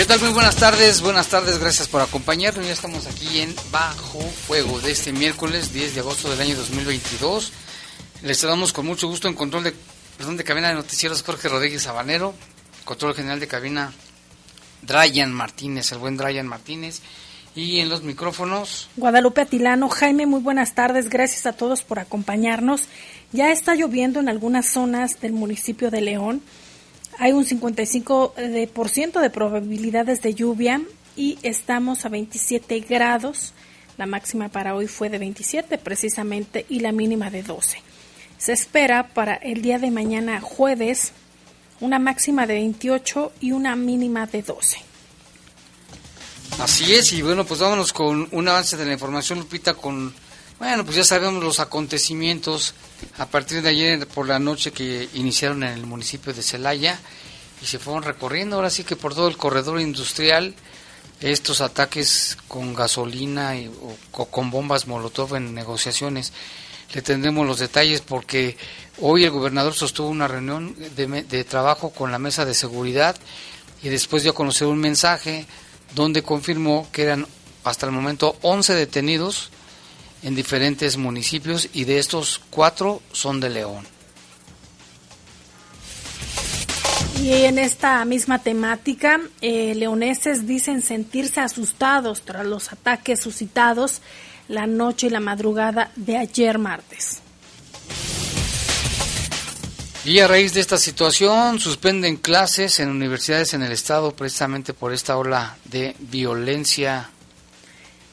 ¿Qué tal? Muy buenas tardes, buenas tardes, gracias por acompañarnos. Ya estamos aquí en Bajo Fuego de este miércoles 10 de agosto del año 2022. Les saludamos con mucho gusto en control de, perdón, de cabina de noticieros Jorge Rodríguez Sabanero, control general de cabina Dryan Martínez, el buen Dryan Martínez. Y en los micrófonos. Guadalupe Atilano, Jaime, muy buenas tardes. Gracias a todos por acompañarnos. Ya está lloviendo en algunas zonas del municipio de León. Hay un 55% de, por ciento de probabilidades de lluvia y estamos a 27 grados. La máxima para hoy fue de 27 precisamente y la mínima de 12. Se espera para el día de mañana jueves una máxima de 28 y una mínima de 12. Así es, y bueno, pues vámonos con un avance de la información, Lupita, con, bueno, pues ya sabemos los acontecimientos a partir de ayer por la noche que iniciaron en el municipio de Celaya y se fueron recorriendo ahora sí que por todo el corredor industrial estos ataques con gasolina y, o, con bombas Molotov en negociaciones. Le tendremos los detalles porque hoy el gobernador sostuvo una reunión de, de trabajo con la mesa de seguridad y después dio a conocer un mensaje donde confirmó que eran hasta el momento 11 detenidos en diferentes municipios y de estos cuatro son de León. Y en esta misma temática, eh, leoneses dicen sentirse asustados tras los ataques suscitados la noche y la madrugada de ayer martes. Y a raíz de esta situación suspenden clases en universidades en el estado precisamente por esta ola de violencia.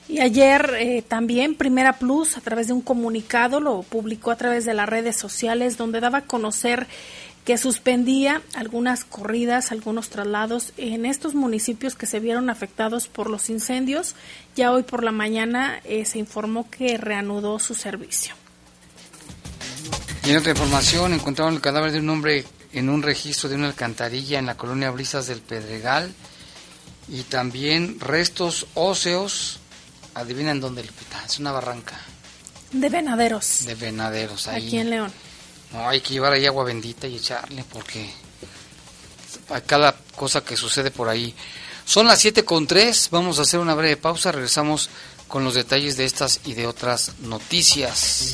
Y ayer eh, también Primera Plus a través de un comunicado lo publicó a través de las redes sociales donde daba a conocer que suspendía algunas corridas, algunos traslados en estos municipios que se vieron afectados por los incendios. Ya hoy por la mañana eh, se informó que reanudó su servicio. Y en otra información, encontraron el cadáver de un hombre en un registro de una alcantarilla en la colonia Brisas del Pedregal y también restos óseos. Adivinan dónde, Lupita, es una barranca. De venaderos. De venaderos, ahí. Aquí en León. No, hay que llevar ahí agua bendita y echarle porque a cada cosa que sucede por ahí. Son las 7 con 3, vamos a hacer una breve pausa, regresamos con los detalles de estas y de otras noticias.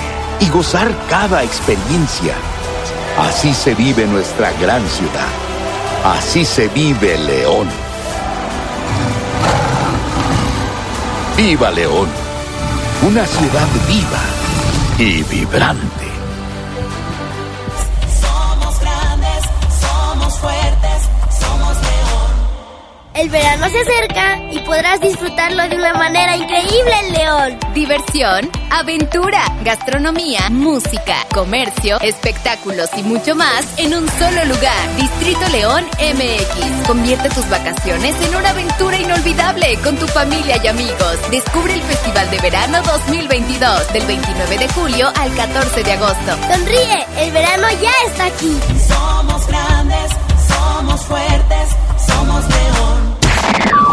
y gozar cada experiencia. Así se vive nuestra gran ciudad. Así se vive León. ¡Viva León! Una ciudad viva y vibrante. El verano se acerca y podrás disfrutarlo de una manera increíble en León. Diversión, aventura, gastronomía, música, comercio, espectáculos y mucho más en un solo lugar. Distrito León MX. Convierte tus vacaciones en una aventura inolvidable con tu familia y amigos. Descubre el Festival de Verano 2022 del 29 de julio al 14 de agosto. Sonríe, el verano ya está aquí. Somos grandes, somos fuertes, somos León.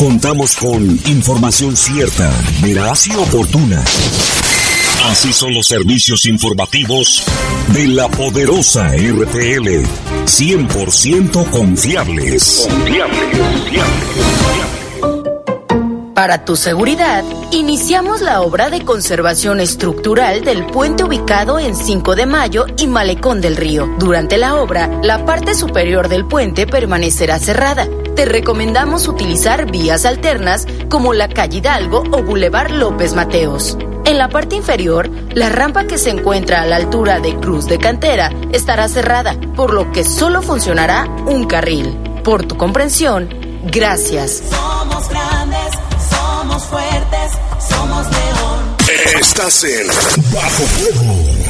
Contamos con información cierta, veraz y oportuna. Así son los servicios informativos de la poderosa RTL. 100% confiables. Confiables, confiables. Para tu seguridad, iniciamos la obra de conservación estructural del puente ubicado en 5 de Mayo y Malecón del Río. Durante la obra, la parte superior del puente permanecerá cerrada. Te recomendamos utilizar vías alternas como la calle Hidalgo o Boulevard López Mateos. En la parte inferior, la rampa que se encuentra a la altura de Cruz de Cantera estará cerrada, por lo que solo funcionará un carril. Por tu comprensión, gracias. Somos grandes, somos fuertes, somos león. Estás en Bajo Fuego. Bajo fuego.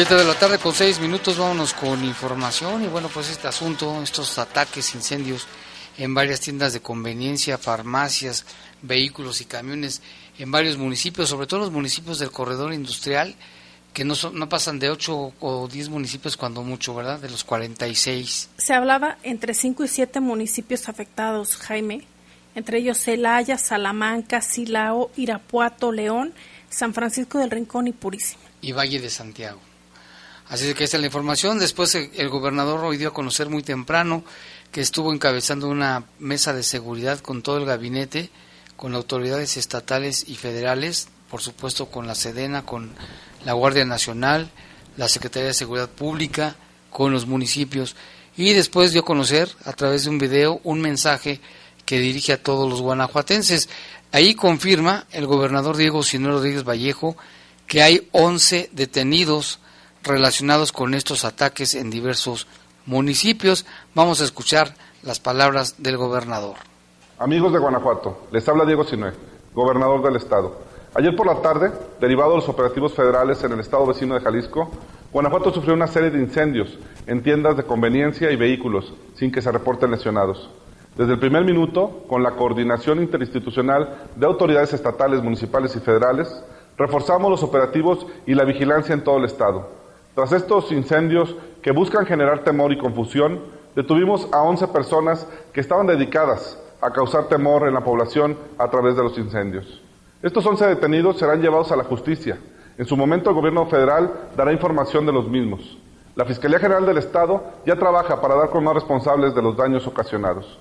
Siete de la tarde con seis minutos, vámonos con información y bueno, pues este asunto, estos ataques, incendios en varias tiendas de conveniencia, farmacias, vehículos y camiones en varios municipios, sobre todo los municipios del corredor industrial, que no, son, no pasan de 8 o 10 municipios cuando mucho, ¿verdad? De los 46. Se hablaba entre 5 y 7 municipios afectados, Jaime, entre ellos Celaya, Salamanca, Silao, Irapuato, León, San Francisco del Rincón y Purísima. Y Valle de Santiago. Así que esta es la información. Después eh, el gobernador hoy dio a conocer muy temprano que estuvo encabezando una mesa de seguridad con todo el gabinete, con autoridades estatales y federales, por supuesto con la Sedena, con la Guardia Nacional, la Secretaría de Seguridad Pública, con los municipios. Y después dio a conocer a través de un video un mensaje que dirige a todos los guanajuatenses. Ahí confirma el gobernador Diego Sinero Rodríguez Vallejo que hay 11 detenidos relacionados con estos ataques en diversos municipios. Vamos a escuchar las palabras del gobernador. Amigos de Guanajuato, les habla Diego Sinue, gobernador del estado. Ayer por la tarde, derivado de los operativos federales en el estado vecino de Jalisco, Guanajuato sufrió una serie de incendios en tiendas de conveniencia y vehículos, sin que se reporten lesionados. Desde el primer minuto, con la coordinación interinstitucional de autoridades estatales, municipales y federales, reforzamos los operativos y la vigilancia en todo el estado. Tras estos incendios que buscan generar temor y confusión, detuvimos a 11 personas que estaban dedicadas a causar temor en la población a través de los incendios. Estos 11 detenidos serán llevados a la justicia. En su momento el gobierno federal dará información de los mismos. La Fiscalía General del Estado ya trabaja para dar con más responsables de los daños ocasionados.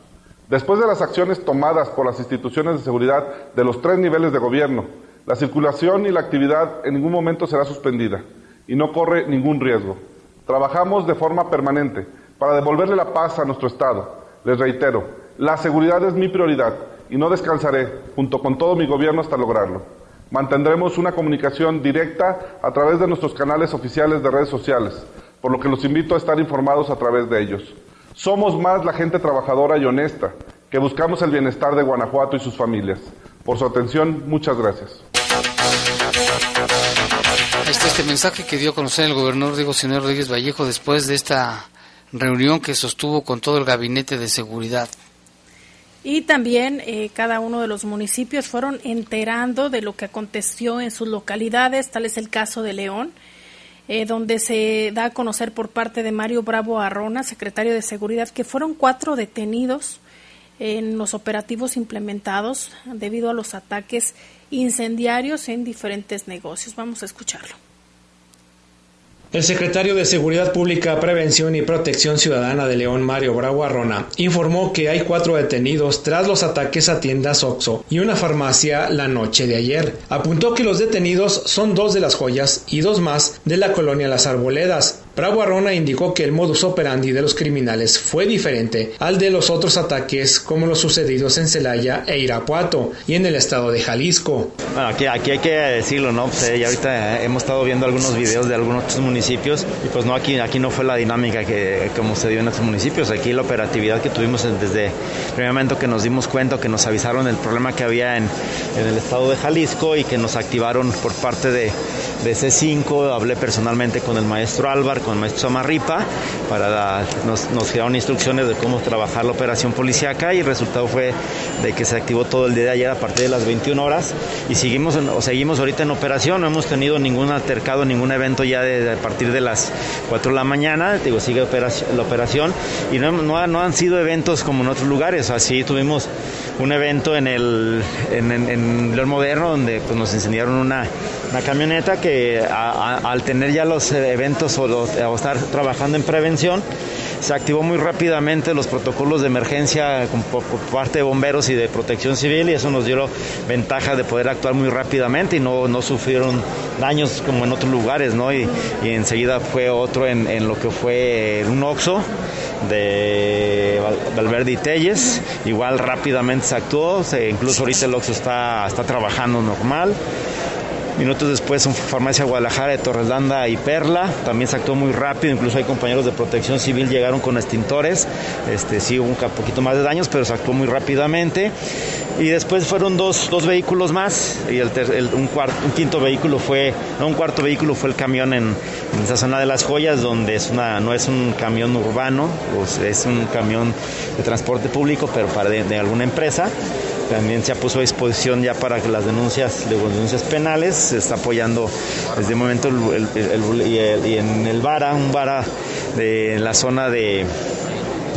Después de las acciones tomadas por las instituciones de seguridad de los tres niveles de gobierno, la circulación y la actividad en ningún momento será suspendida y no corre ningún riesgo. Trabajamos de forma permanente para devolverle la paz a nuestro Estado. Les reitero, la seguridad es mi prioridad y no descansaré junto con todo mi gobierno hasta lograrlo. Mantendremos una comunicación directa a través de nuestros canales oficiales de redes sociales, por lo que los invito a estar informados a través de ellos. Somos más la gente trabajadora y honesta que buscamos el bienestar de Guanajuato y sus familias. Por su atención, muchas gracias. Mensaje que dio a conocer el gobernador Diego Sinero Rodríguez Vallejo después de esta reunión que sostuvo con todo el gabinete de seguridad. Y también eh, cada uno de los municipios fueron enterando de lo que aconteció en sus localidades, tal es el caso de León, eh, donde se da a conocer por parte de Mario Bravo Arrona, secretario de Seguridad, que fueron cuatro detenidos en los operativos implementados debido a los ataques incendiarios en diferentes negocios. Vamos a escucharlo. El secretario de Seguridad Pública, Prevención y Protección Ciudadana de León, Mario Bravo Arrona, informó que hay cuatro detenidos tras los ataques a tiendas Oxo y una farmacia la noche de ayer. Apuntó que los detenidos son dos de las joyas y dos más de la colonia Las Arboledas. Bravo Arrona indicó que el modus operandi de los criminales fue diferente al de los otros ataques como los sucedidos en Celaya e Irapuato y en el estado de Jalisco. Bueno, aquí, aquí hay que decirlo, ¿no? Pues, eh, ya ahorita hemos estado viendo algunos videos de algunos otros municipios y pues no, aquí, aquí no fue la dinámica que como se dio en estos municipios. Aquí la operatividad que tuvimos desde el primer momento que nos dimos cuenta, que nos avisaron del problema que había en, en el estado de Jalisco y que nos activaron por parte de, de C5. Hablé personalmente con el maestro Álvaro, con el maestro Samarripa, para nos, nos dieron instrucciones de cómo trabajar la operación policíaca y el resultado fue de que se activó todo el día de ayer a partir de las 21 horas y seguimos, o seguimos ahorita en operación, no hemos tenido ningún altercado, ningún evento ya de, a partir de las 4 de la mañana, digo, sigue la operación y no, no, no, han sido eventos como en otros lugares, así tuvimos un evento en el en, León Moderno donde pues, nos incendiaron una, una camioneta que a, al tener ya los eventos o, o estar trabajando en prevención se activó muy rápidamente los protocolos de emergencia por, parte de bomberos y de protección civil y eso nos dio ventaja de poder actuar muy rápidamente y no, no sufrieron daños como en otros lugares, ¿no? Y, enseguida fue otro en, lo que fue un Oxxo de Valverde y Telles, igual rápidamente se actuó, se, incluso ahorita el Oxxo está, está trabajando normal. Minutos después, en Farmacia Guadalajara de Torreslanda y Perla, también se actuó muy rápido, incluso hay compañeros de protección civil llegaron con extintores, este, sí hubo un poquito más de daños, pero se actuó muy rápidamente. Y después fueron dos, dos vehículos más, y el, un, cuarto, quinto vehículo fue, un cuarto vehículo fue el camión en, esa zona de las joyas, donde es una, no es un camión urbano, pues es un camión de transporte público, pero para de alguna empresa también se puso a disposición ya para las denuncias, las denuncias penales, se está apoyando desde el momento y, en el Vara, un Vara de en la zona de,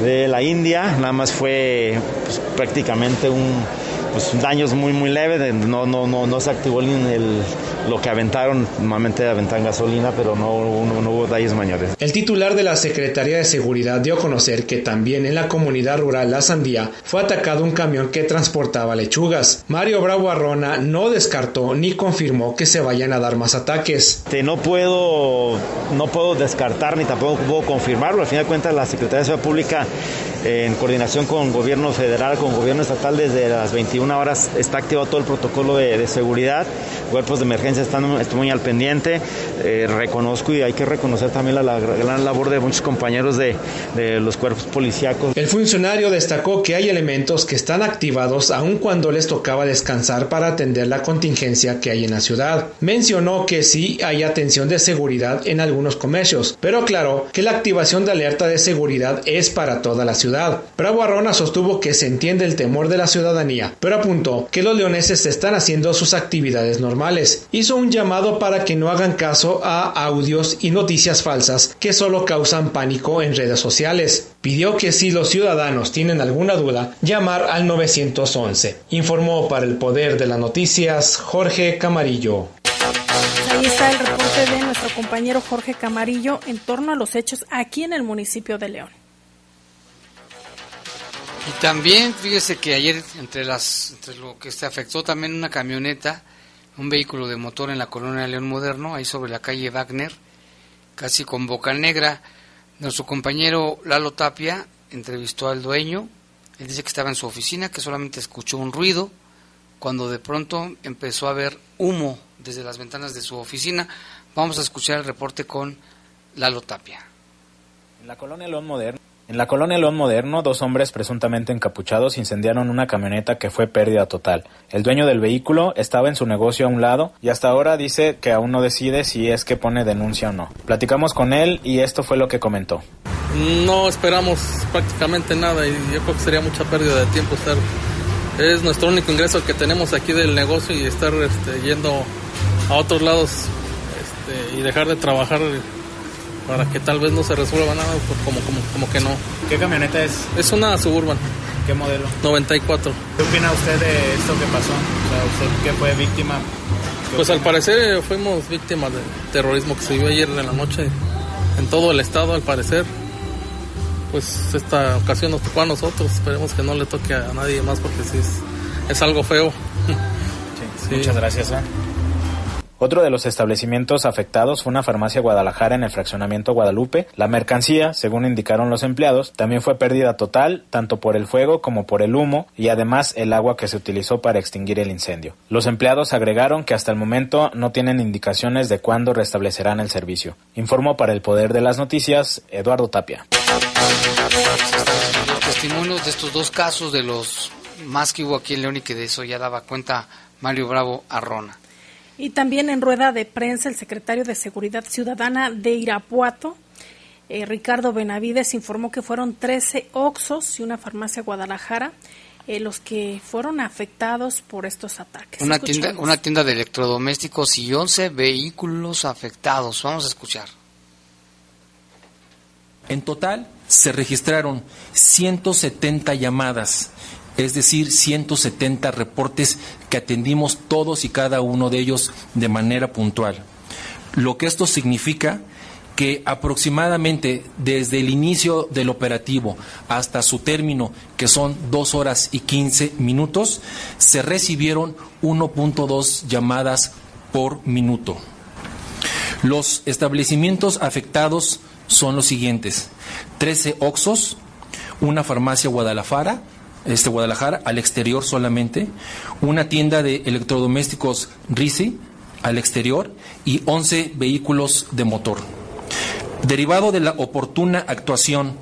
de la India, nada más fue pues, prácticamente un pues, daños muy muy leves, no, no, no, no se activó el, lo que aventaron, normalmente aventan gasolina, pero no, no, no, hubo daños mayores. El titular de la Secretaría de Seguridad dio a conocer que también en la comunidad rural La Sandía fue atacado un camión que transportaba lechugas. Mario Bravo Arrona no descartó ni confirmó que se vayan a dar más ataques. No puedo, no puedo descartar ni tampoco puedo confirmarlo, al fin de cuentas la Secretaría de Seguridad Pública en coordinación con gobierno federal, con gobierno estatal, desde las 21 horas está activado todo el protocolo de, de seguridad, cuerpos de emergencia están, están muy al pendiente, eh, reconozco y hay que reconocer también la, gran labor de muchos compañeros de, los cuerpos policíacos. El funcionario destacó que hay elementos que están activados aun cuando les tocaba descansar para atender la contingencia que hay en la ciudad. Mencionó que sí hay atención de seguridad en algunos comercios, pero aclaró que la activación de alerta de seguridad es para toda la ciudad. Bravo Arrona sostuvo que se entiende el temor de la ciudadanía, pero apuntó que los leoneses están haciendo sus actividades normales. Hizo un llamado para que no hagan caso a audios y noticias falsas que solo causan pánico en redes sociales. Pidió que si los ciudadanos tienen alguna duda, llamar al 911. Informó para el Poder de las Noticias Jorge Camarillo. Ahí está el reporte de nuestro compañero Jorge Camarillo en torno a los hechos aquí en el municipio de León. Y también, fíjese que ayer, entre, las, entre lo que se afectó también una camioneta, un vehículo de motor en la colonia León Moderno, ahí sobre la calle Wagner, casi con boca negra. Nuestro compañero Lalo Tapia entrevistó al dueño. Él dice que estaba en su oficina, que solamente escuchó un ruido, cuando de pronto empezó a ver humo desde las ventanas de su oficina. Vamos a escuchar el reporte con Lalo Tapia. En la colonia León Moderno en la colonia León Moderno, dos hombres presuntamente encapuchados incendiaron una camioneta que fue pérdida total. El dueño del vehículo estaba en su negocio a un lado y hasta ahora dice que aún no decide si es que pone denuncia o no. Platicamos con él y esto fue lo que comentó. No esperamos prácticamente nada y yo creo que sería mucha pérdida de tiempo estar. Es nuestro único ingreso que tenemos aquí del negocio y estar este, yendo a otros lados este, y dejar de trabajar para que tal vez no se resuelva nada, pues como, como, como que no. ¿Qué camioneta es? Es una Suburban. ¿Qué modelo? 94. ¿Qué opina usted de esto que pasó? O sea, ¿usted que fue víctima? Pues al parecer fuimos víctimas del terrorismo que se vio ayer en la noche en todo el estado, al parecer. Pues esta ocasión nos tocó a nosotros, esperemos que no le toque a nadie más porque sí es, es algo feo. Sí, Muchas gracias. ¿eh? Otro de los establecimientos afectados fue una farmacia Guadalajara en el fraccionamiento Guadalupe. La mercancía, según indicaron los empleados, también fue pérdida total, tanto por el fuego como por el humo y además el agua que se utilizó para extinguir el incendio. Los empleados agregaron que hasta el momento no tienen indicaciones de cuándo restablecerán el servicio. Informó para el Poder de las Noticias Eduardo Tapia. Los testimonios de estos dos casos, de los más que hubo aquí en León y que de eso ya daba cuenta Mario Bravo Arrona. Y también en rueda de prensa, el secretario de Seguridad Ciudadana de Irapuato, eh, Ricardo Benavides, informó que fueron 13 Oxos y una farmacia Guadalajara eh, los que fueron afectados por estos ataques. Una tienda, una tienda de electrodomésticos y 11 vehículos afectados. Vamos a escuchar. En total se registraron 170 llamadas es decir, 170 reportes que atendimos todos y cada uno de ellos de manera puntual. Lo que esto significa que aproximadamente desde el inicio del operativo hasta su término, que son dos horas y 15 minutos, se recibieron 1.2 llamadas por minuto. Los establecimientos afectados son los siguientes: 13 Oxos, una farmacia Guadalajara, este Guadalajara, al exterior solamente, una tienda de electrodomésticos RISI al exterior y 11 vehículos de motor. Derivado de la oportuna actuación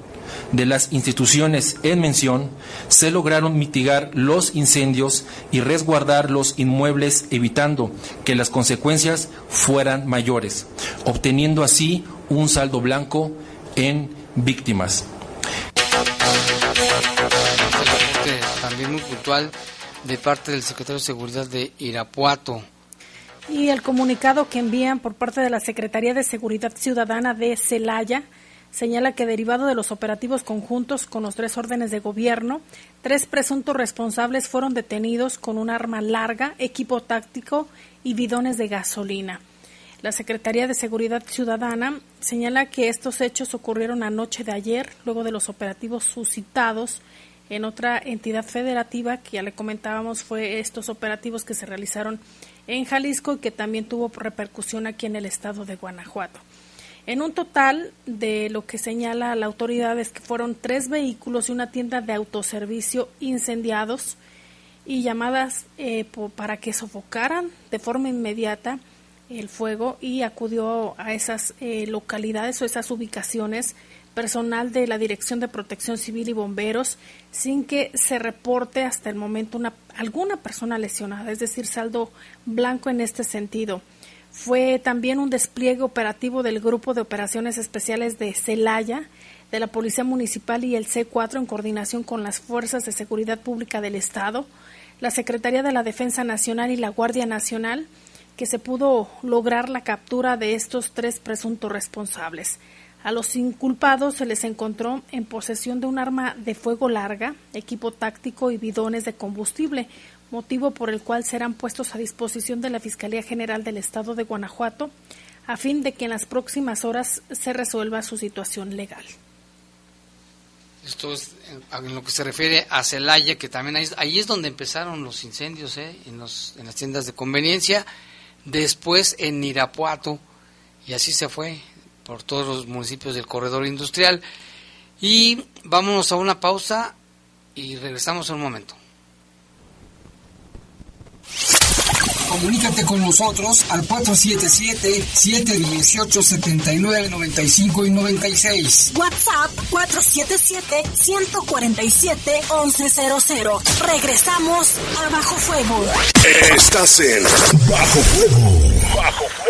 de las instituciones en mención, se lograron mitigar los incendios y resguardar los inmuebles evitando que las consecuencias fueran mayores, obteniendo así un saldo blanco en víctimas. De parte del secretario de Seguridad de Irapuato. Y el comunicado que envían por parte de la Secretaría de Seguridad Ciudadana de Celaya señala que derivado de los operativos conjuntos con los tres órdenes de gobierno, tres presuntos responsables fueron detenidos con un arma larga, equipo táctico y bidones de gasolina. La Secretaría de Seguridad Ciudadana señala que estos hechos ocurrieron anoche de ayer, luego de los operativos suscitados en otra entidad federativa que ya le comentábamos fue estos operativos que se realizaron en Jalisco y que también tuvo repercusión aquí en el estado de Guanajuato. En un total de lo que señala la autoridad es que fueron tres vehículos y una tienda de autoservicio incendiados y llamadas eh, para que sofocaran de forma inmediata el fuego y acudió a esas eh, localidades o esas ubicaciones personal de la Dirección de Protección Civil y Bomberos sin que se reporte hasta el momento una, alguna persona lesionada, es decir, saldo blanco en este sentido. Fue también un despliegue operativo del Grupo de Operaciones Especiales de Celaya, de la Policía Municipal y el C4 en coordinación con las Fuerzas de Seguridad Pública del Estado, la Secretaría de la Defensa Nacional y la Guardia Nacional, que se pudo lograr la captura de estos tres presuntos responsables. A los inculpados se les encontró en posesión de un arma de fuego larga, equipo táctico y bidones de combustible, motivo por el cual serán puestos a disposición de la Fiscalía General del Estado de Guanajuato a fin de que en las próximas horas se resuelva su situación legal. Esto es en lo que se refiere a Celaya, que también ahí, es donde empezaron los incendios, ¿eh? en, los, en las tiendas de conveniencia, después en Irapuato, y así se fue por todos los municipios del corredor industrial. Y vámonos a una pausa y regresamos en un momento. Comunícate con nosotros al 477-718-7995 y 96. WhatsApp 477-147-1100. Regresamos a Bajo Fuego. Estás en Bajo Fuego. Bajo Fuego.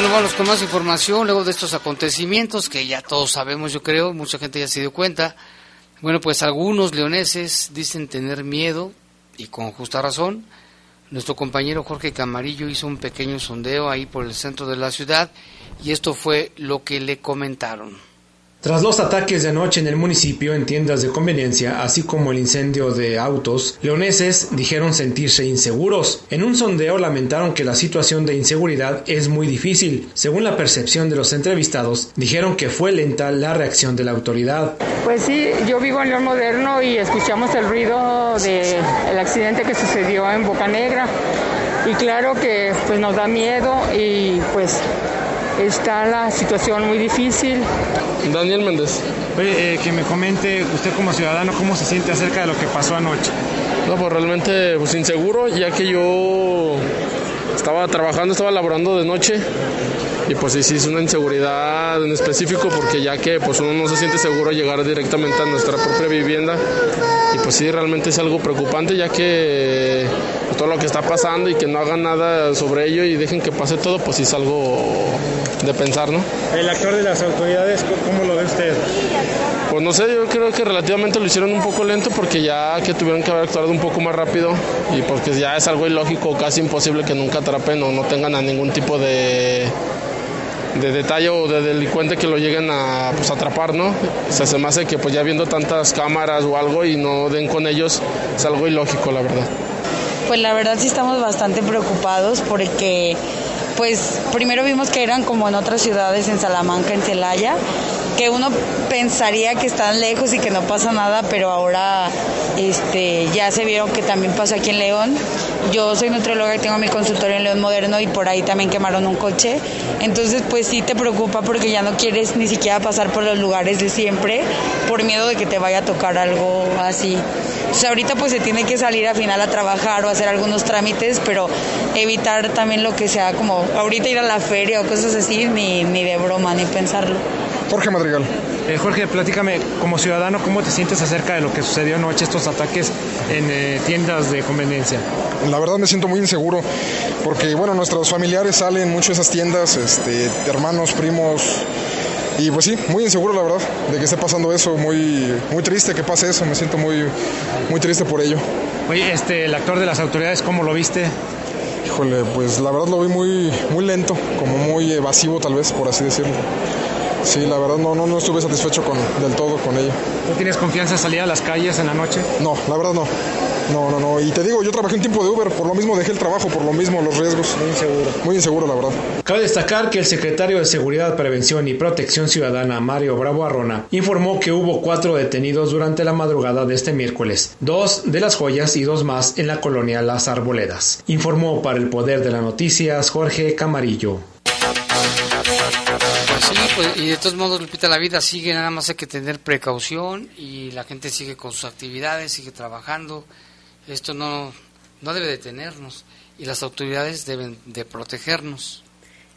Bueno, vamos con más información luego de estos acontecimientos que ya todos sabemos, yo creo, mucha gente ya se dio cuenta. Bueno, pues algunos leoneses dicen tener miedo y con justa razón. Nuestro compañero Jorge Camarillo hizo un pequeño sondeo ahí por el centro de la ciudad y esto fue lo que le comentaron. Tras los ataques de anoche en el municipio en tiendas de conveniencia, así como el incendio de autos, leoneses dijeron sentirse inseguros. En un sondeo lamentaron que la situación de inseguridad es muy difícil. Según la percepción de los entrevistados, dijeron que fue lenta la reacción de la autoridad. Pues sí, yo vivo en León Moderno y escuchamos el ruido del accidente que sucedió en Boca Negra. Y claro que pues nos da miedo y pues está la situación muy difícil. Daniel Méndez. Eh, que me comente usted como ciudadano cómo se siente acerca de lo que pasó anoche. No, pues realmente pues inseguro, ya que yo estaba trabajando, estaba laborando de noche y pues sí, sí es una inseguridad en específico porque ya que pues uno no se siente seguro llegar directamente a nuestra propia vivienda y pues sí realmente es algo preocupante ya que todo lo que está pasando y que no hagan nada sobre ello y dejen que pase todo pues sí es algo de pensar, ¿no? El actor de las autoridades, ¿cómo lo ve usted? Pues no sé, yo creo que relativamente lo hicieron un poco lento porque ya que tuvieron que haber actuado un poco más rápido y porque ya es algo ilógico, casi imposible que nunca atrapen o no tengan a ningún tipo de de detalle o de delincuente que lo lleguen a pues, atrapar, ¿no? O sea, se me hace que pues ya viendo tantas cámaras o algo y no den con ellos, es algo ilógico, la verdad. Pues la verdad sí estamos bastante preocupados porque pues primero vimos que eran como en otras ciudades, en Salamanca, en Celaya, que uno pensaría que están lejos y que no pasa nada, pero ahora este, ya se vieron que también pasa aquí en León. Yo soy nutrióloga y tengo mi consultorio en León Moderno y por ahí también quemaron un coche. Entonces, pues sí te preocupa porque ya no quieres ni siquiera pasar por los lugares de siempre por miedo de que te vaya a tocar algo así. Entonces, ahorita pues se tiene que salir al final a trabajar o hacer algunos trámites, pero evitar también lo que sea como ahorita ir a la feria o cosas así, ni, ni de broma, ni pensarlo. Jorge Madrigal. Eh, Jorge, platícame, como ciudadano, ¿cómo te sientes acerca de lo que sucedió anoche, estos ataques en eh, tiendas de conveniencia? La verdad me siento muy inseguro, porque bueno, nuestros familiares salen mucho de esas tiendas, este, hermanos, primos, Y pues sí, muy inseguro la verdad de que esté pasando eso, muy, muy triste que pase eso, me siento muy, muy triste por ello. Oye, este, el actor de las autoridades, ¿cómo lo viste? Híjole, pues la verdad lo vi muy, muy lento, como muy evasivo tal vez, por así decirlo. Sí, la verdad no, no, no estuve satisfecho con, del todo con ella. ¿No tienes confianza en salir a las calles en la noche? No, la verdad no. No, no, no. Y te digo, yo trabajé un tiempo de Uber, por lo mismo dejé el trabajo, por lo mismo los riesgos. Muy inseguro. Muy inseguro, la verdad. Cabe destacar que el secretario de Seguridad, Prevención y Protección Ciudadana, Mario Bravo Arrona, informó que hubo cuatro detenidos durante la madrugada de este miércoles, dos de las joyas y dos más en la colonia Las Arboledas. Informó para el Poder de las Noticias Jorge Camarillo. Pues sí, pues, y de todos modos, Lupita, la vida sigue, nada más hay que tener precaución y la gente sigue con sus actividades, sigue trabajando. Esto no, no debe detenernos y las autoridades deben de protegernos.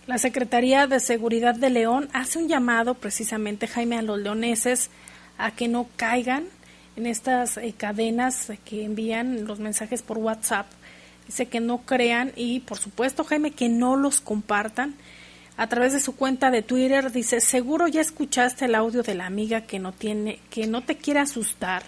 La Secretaría de Seguridad de León hace un llamado precisamente, Jaime, a los leoneses a que no caigan en estas eh, cadenas que envían los mensajes por WhatsApp. Dice que no crean y, por supuesto, Jaime, que no los compartan. A través de su cuenta de Twitter dice, seguro ya escuchaste el audio de la amiga que no tiene, que no te quiere asustar.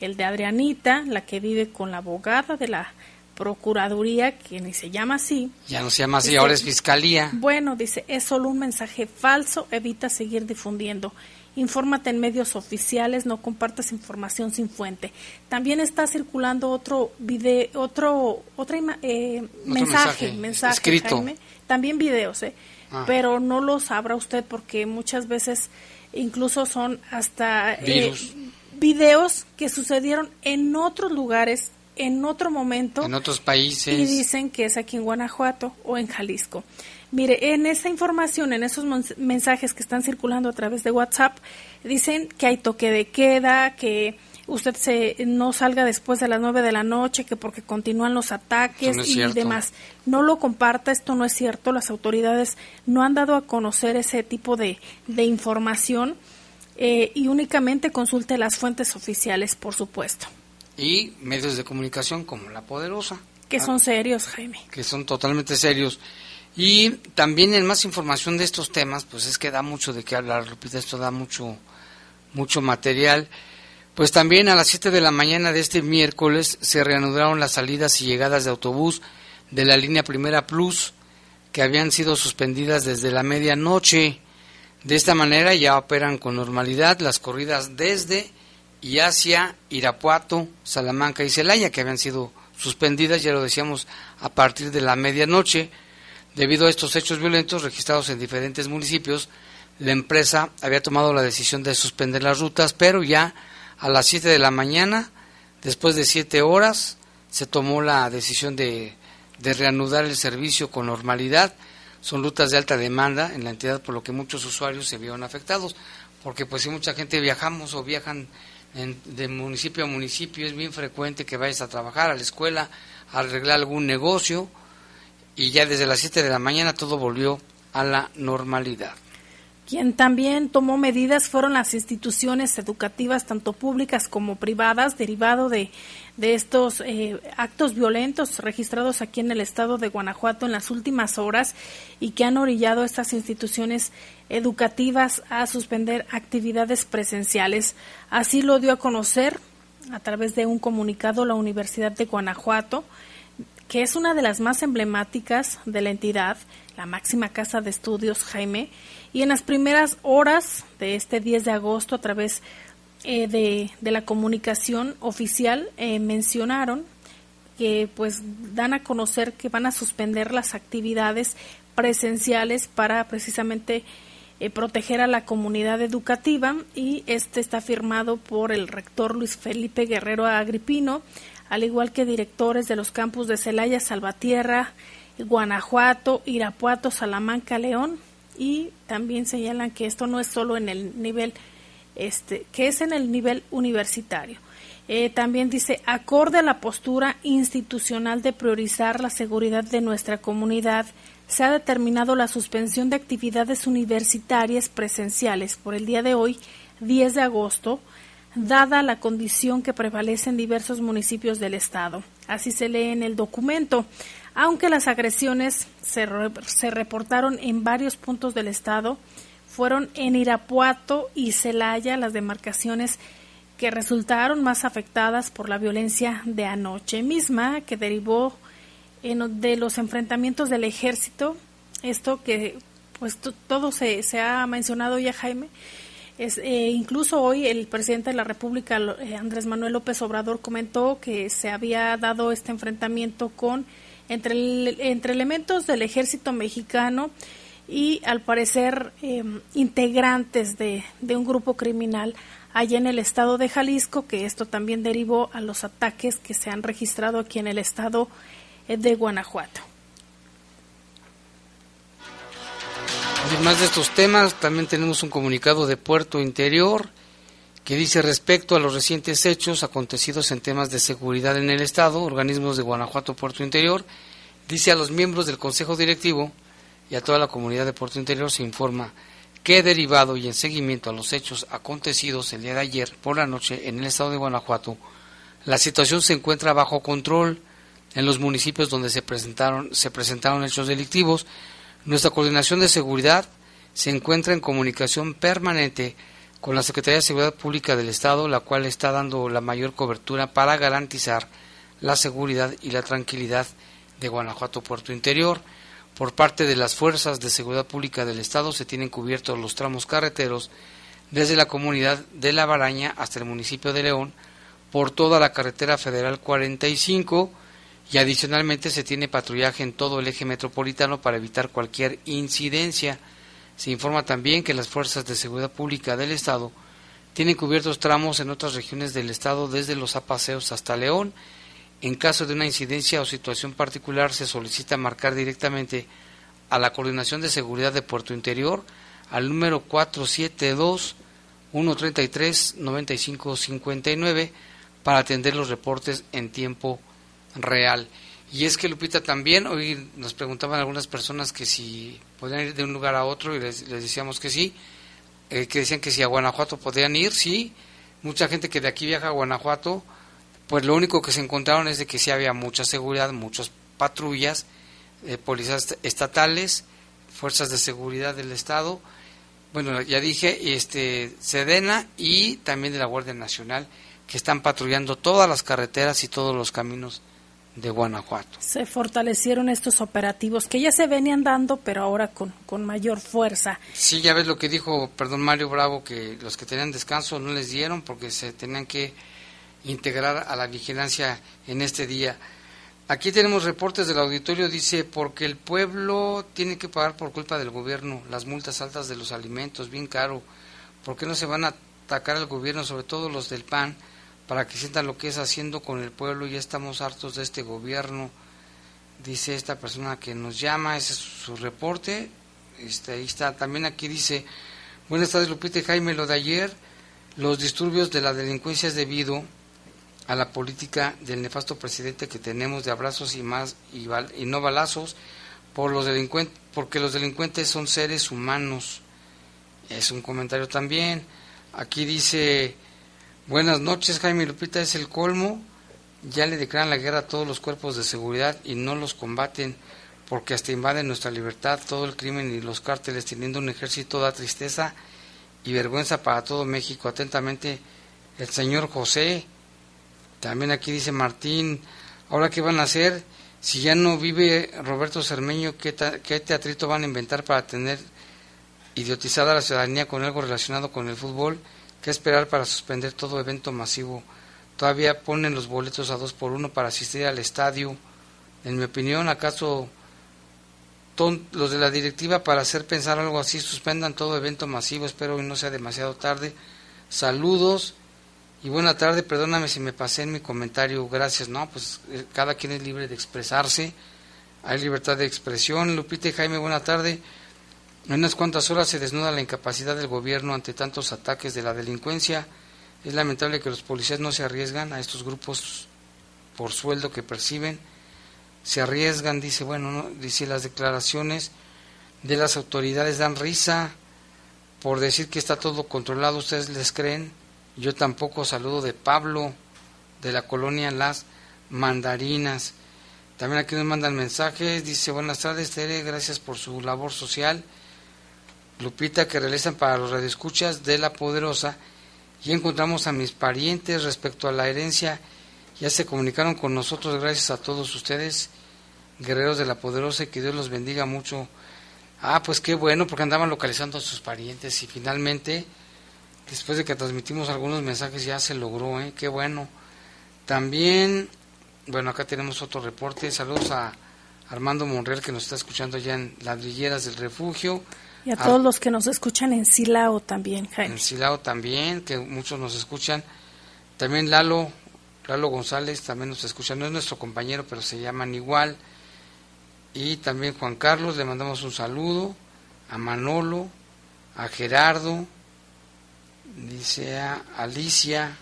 El de Adrianita, la que vive con la abogada de la Procuraduría, que ni se llama así. Ya no se llama así, ahora es Fiscalía. Bueno, dice, es solo un mensaje falso, evita seguir difundiendo. Infórmate en medios oficiales, no compartas información sin fuente. También está circulando otro video, otro, otra eh, mensaje, mensaje, escrito. Jaime. También videos, ¿eh? Ah. pero no los abra usted porque muchas veces incluso son hasta eh, Virus. Videos que sucedieron en otros lugares, en otro momento. En otros países. Y dicen que es aquí en Guanajuato o en Jalisco. Mire, en esa información, en esos mensajes que están circulando a través de WhatsApp, dicen que hay toque de queda, que usted se no salga después de las nueve de la noche, que porque continúan los ataques no y cierto. demás. No lo comparta, esto no es cierto. Las autoridades no han dado a conocer ese tipo de, de información eh, y únicamente consulte las fuentes oficiales, por supuesto, Y medios de comunicación como La Poderosa. que Ah, son serios, Jaime. que son totalmente serios. Y también en más información de estos temas, pues es que da mucho de qué hablar, Lupita, esto da mucho, mucho material. Pues también a las 7 de la mañana de este miércoles se reanudaron las salidas y llegadas de autobús de la línea Primera Plus, que habían sido suspendidas desde la medianoche. De esta manera ya operan con normalidad las corridas desde y hacia Irapuato, Salamanca y Celaya, que habían sido suspendidas, ya lo decíamos, a partir de la medianoche. Debido a estos hechos violentos registrados en diferentes municipios, la empresa había tomado la decisión de suspender las rutas, pero ya a las 7 de la mañana, después de 7 horas, se tomó la decisión de, de reanudar el servicio con normalidad. Son rutas de alta demanda en la entidad, por lo que muchos usuarios se vieron afectados, porque pues si mucha gente viajamos o viajan en- de municipio a municipio, es bien frecuente que vayas a trabajar, a la escuela, a arreglar algún negocio, y ya desde las 7 de la mañana todo volvió a la normalidad. Quien también tomó medidas fueron las instituciones educativas, tanto públicas como privadas, derivado de, de estos eh, actos violentos registrados aquí en el estado de Guanajuato en las últimas horas y que han orillado a estas instituciones educativas a suspender actividades presenciales. Así lo dio a conocer a través de un comunicado la Universidad de Guanajuato, que es una de las más emblemáticas de la entidad, la máxima casa de estudios Jaime, y en las primeras horas de este 10 de agosto a través eh, de, de la comunicación oficial eh, mencionaron que pues dan a conocer que van a suspender las actividades presenciales para precisamente eh, proteger a la comunidad educativa y este está firmado por el rector Luis Felipe Guerrero Agripino, al igual que directores de los campus de Celaya, Salvatierra, Guanajuato, Irapuato, Salamanca, León y también señalan que esto no es solo en el nivel este que es en el nivel universitario. Eh, también dice, acorde a la postura institucional de priorizar la seguridad de nuestra comunidad, se ha determinado la suspensión de actividades universitarias presenciales por el día de hoy, 10 de agosto, dada la condición que prevalece en diversos municipios del Estado. Así se lee en el documento. Aunque las agresiones se, re- se reportaron en varios puntos del Estado, fueron en Irapuato y Celaya las demarcaciones que resultaron más afectadas por la violencia de anoche misma que derivó en, de los enfrentamientos del ejército. Esto que pues todo se, se ha mencionado ya Jaime es, eh, incluso hoy el presidente de la República, eh, Andrés Manuel López Obrador, comentó que se había dado este enfrentamiento con entre, entre elementos del ejército mexicano y al parecer em, integrantes de, de un grupo criminal allá en el estado de Jalisco, que esto también derivó a los ataques que se han registrado aquí en el estado eh, de Guanajuato. Además de estos temas, también tenemos un comunicado de Puerto Interior que dice respecto a los recientes hechos acontecidos en temas de seguridad en el Estado, organismos de Guanajuato Puerto Interior, dice a los miembros del Consejo Directivo y a toda la comunidad de Puerto Interior se informa que derivado y en seguimiento a los hechos acontecidos el día de ayer por la noche en el Estado de Guanajuato, la situación se encuentra bajo control en los municipios donde se presentaron, se presentaron hechos delictivos, nuestra coordinación de seguridad se encuentra en comunicación permanente con la Secretaría de Seguridad Pública del Estado, la cual está dando la mayor cobertura para garantizar la seguridad y la tranquilidad de Guanajuato Puerto Interior. Por parte de las fuerzas de seguridad pública del Estado se tienen cubiertos los tramos carreteros desde la comunidad de La Baraña hasta el municipio de León, por toda la carretera federal 45, y adicionalmente se tiene patrullaje en todo el eje metropolitano para evitar cualquier incidencia. Se informa también que las fuerzas de seguridad pública del Estado tienen cubiertos tramos en otras regiones del Estado desde los apaseos hasta León. En caso de una incidencia o situación particular se solicita marcar directamente a la Coordinación de Seguridad de Puerto Interior al número 472 133 9559 para atender los reportes en tiempo real. Y es que Lupita también, hoy nos preguntaban algunas personas que si podían ir de un lugar a otro y les, decíamos que sí, eh, que decían que si a Guanajuato podían ir, sí. Mucha gente que de aquí viaja a Guanajuato, pues lo único que se encontraron es de que sí había mucha seguridad, muchas patrullas, eh, policías estatales, fuerzas de seguridad del Estado, bueno, ya dije, este, Sedena y también de la Guardia Nacional, que están patrullando todas las carreteras y todos los caminos de Guanajuato. Se fortalecieron estos operativos que ya se venían dando, pero ahora con, con mayor fuerza. Sí, ya ves lo que dijo, perdón, Mario Bravo, que los que tenían descanso no les dieron porque se tenían que integrar a la vigilancia en este día. Aquí tenemos reportes del auditorio, dice, porque el pueblo tiene que pagar por culpa del gobierno las multas altas de los alimentos, bien caro. ¿Por qué no se van a atacar al gobierno, sobre todo los del PAN? para que sientan lo que es haciendo con el pueblo. Ya estamos hartos de este gobierno, dice esta persona que nos llama, ese es su reporte. Este, ahí está, también aquí dice, buenas tardes Lupita Jaime, lo de ayer, los disturbios de la delincuencia es debido a la política del nefasto presidente que tenemos de abrazos y más y, no balazos por los delincuentes porque los delincuentes son seres humanos es un comentario también aquí dice Buenas noches, Jaime Lupita. Es el colmo. Ya le declaran la guerra a todos los cuerpos de seguridad y no los combaten porque hasta invaden nuestra libertad, todo el crimen y los cárteles teniendo un ejército da tristeza y vergüenza para todo México. Atentamente, el señor José. También aquí dice Martín, ahora qué van a hacer si ya no vive Roberto Cermeño, ¿qué, qué teatrito van a inventar para tener idiotizada a la ciudadanía con algo relacionado con el fútbol? ¿Qué esperar para suspender todo evento masivo? Todavía ponen los boletos a dos por uno para asistir al estadio. En mi opinión, ¿acaso los de la directiva para hacer pensar algo así suspendan todo evento masivo? Espero que no sea demasiado tarde. Saludos y buena tarde. Perdóname si me pasé en mi comentario. Gracias. No, pues eh, cada quien es libre de expresarse. Hay libertad de expresión. Lupita y Jaime, buena tarde. En unas cuantas horas se desnuda la incapacidad del gobierno ante tantos ataques de la delincuencia. Es lamentable que los policías no se arriesgan a estos grupos por sueldo que perciben. Se arriesgan, dice, bueno, ¿no? dice las declaraciones de las autoridades dan risa por decir que está todo controlado. ¿Ustedes les creen? Yo tampoco saludo de Pablo, de la colonia Las Mandarinas. También aquí nos mandan mensajes. Dice, buenas tardes, Tere, gracias por su labor social Lupita, que realizan para los radioescuchas de La Poderosa. Y encontramos a mis parientes respecto a la herencia. Ya se comunicaron con nosotros, gracias a todos ustedes, guerreros de La Poderosa, y que Dios los bendiga mucho. Ah, pues qué bueno, porque andaban localizando a sus parientes y finalmente, después de que transmitimos algunos mensajes, ya se logró, ¿eh? Qué bueno. También, bueno, acá tenemos otro reporte. Saludos a Armando Monreal que nos está escuchando allá en Ladrilleras del Refugio. Y a todos los que nos escuchan en Silao también, Jaime. En Silao también, que muchos nos escuchan. También Lalo, Lalo González también nos escucha. No es nuestro compañero, pero se llaman igual. Y también Juan Carlos, le mandamos un saludo. A Manolo, a Gerardo, dice a Alicia,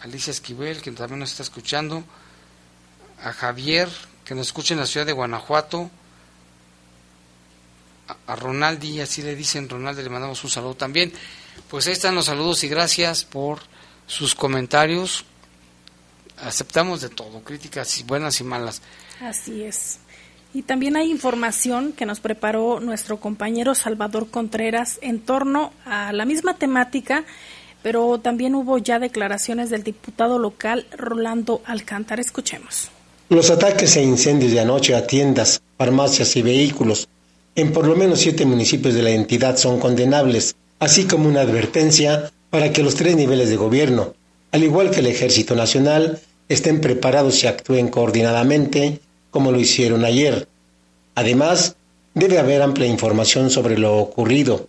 Alicia Esquivel, que también nos está escuchando. A Javier, que nos escucha en la ciudad de Guanajuato a Ronaldi, así le dicen Ronaldi, le mandamos un saludo también. Pues ahí están los saludos y gracias por sus comentarios. Aceptamos de todo, críticas buenas y malas. Así es. Y también hay información que nos preparó nuestro compañero Salvador Contreras en torno a la misma temática, pero también hubo ya declaraciones del diputado local Rolando Alcántara. Escuchemos. Los ataques e incendios de anoche a tiendas, farmacias y vehículos en por lo menos siete municipios de la entidad son condenables, así como una advertencia para que los tres niveles de gobierno, al igual que el Ejército Nacional, estén preparados y actúen coordinadamente como lo hicieron ayer. Además, debe haber amplia información sobre lo ocurrido,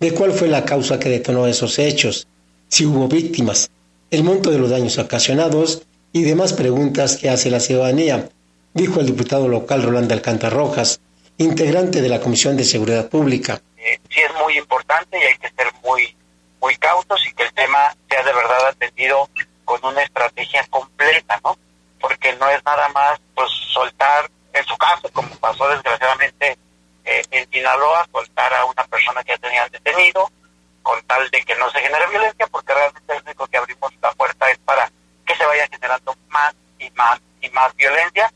de cuál fue la causa que detonó esos hechos, si hubo víctimas, el monto de los daños ocasionados y demás preguntas que hace la ciudadanía, dijo el diputado local Rolando Alcántar Rojas, integrante de la Comisión de Seguridad Pública. Eh, sí es muy importante y hay que ser muy, muy cautos y que el tema sea de verdad atendido con una estrategia completa, ¿no? Porque no es nada más pues soltar, en su caso, como pasó desgraciadamente eh, en Sinaloa, soltar a una persona que ya tenían detenido, con tal de que no se genere violencia, porque realmente lo único que abrimos la puerta es para que se vaya generando más y más y más violencia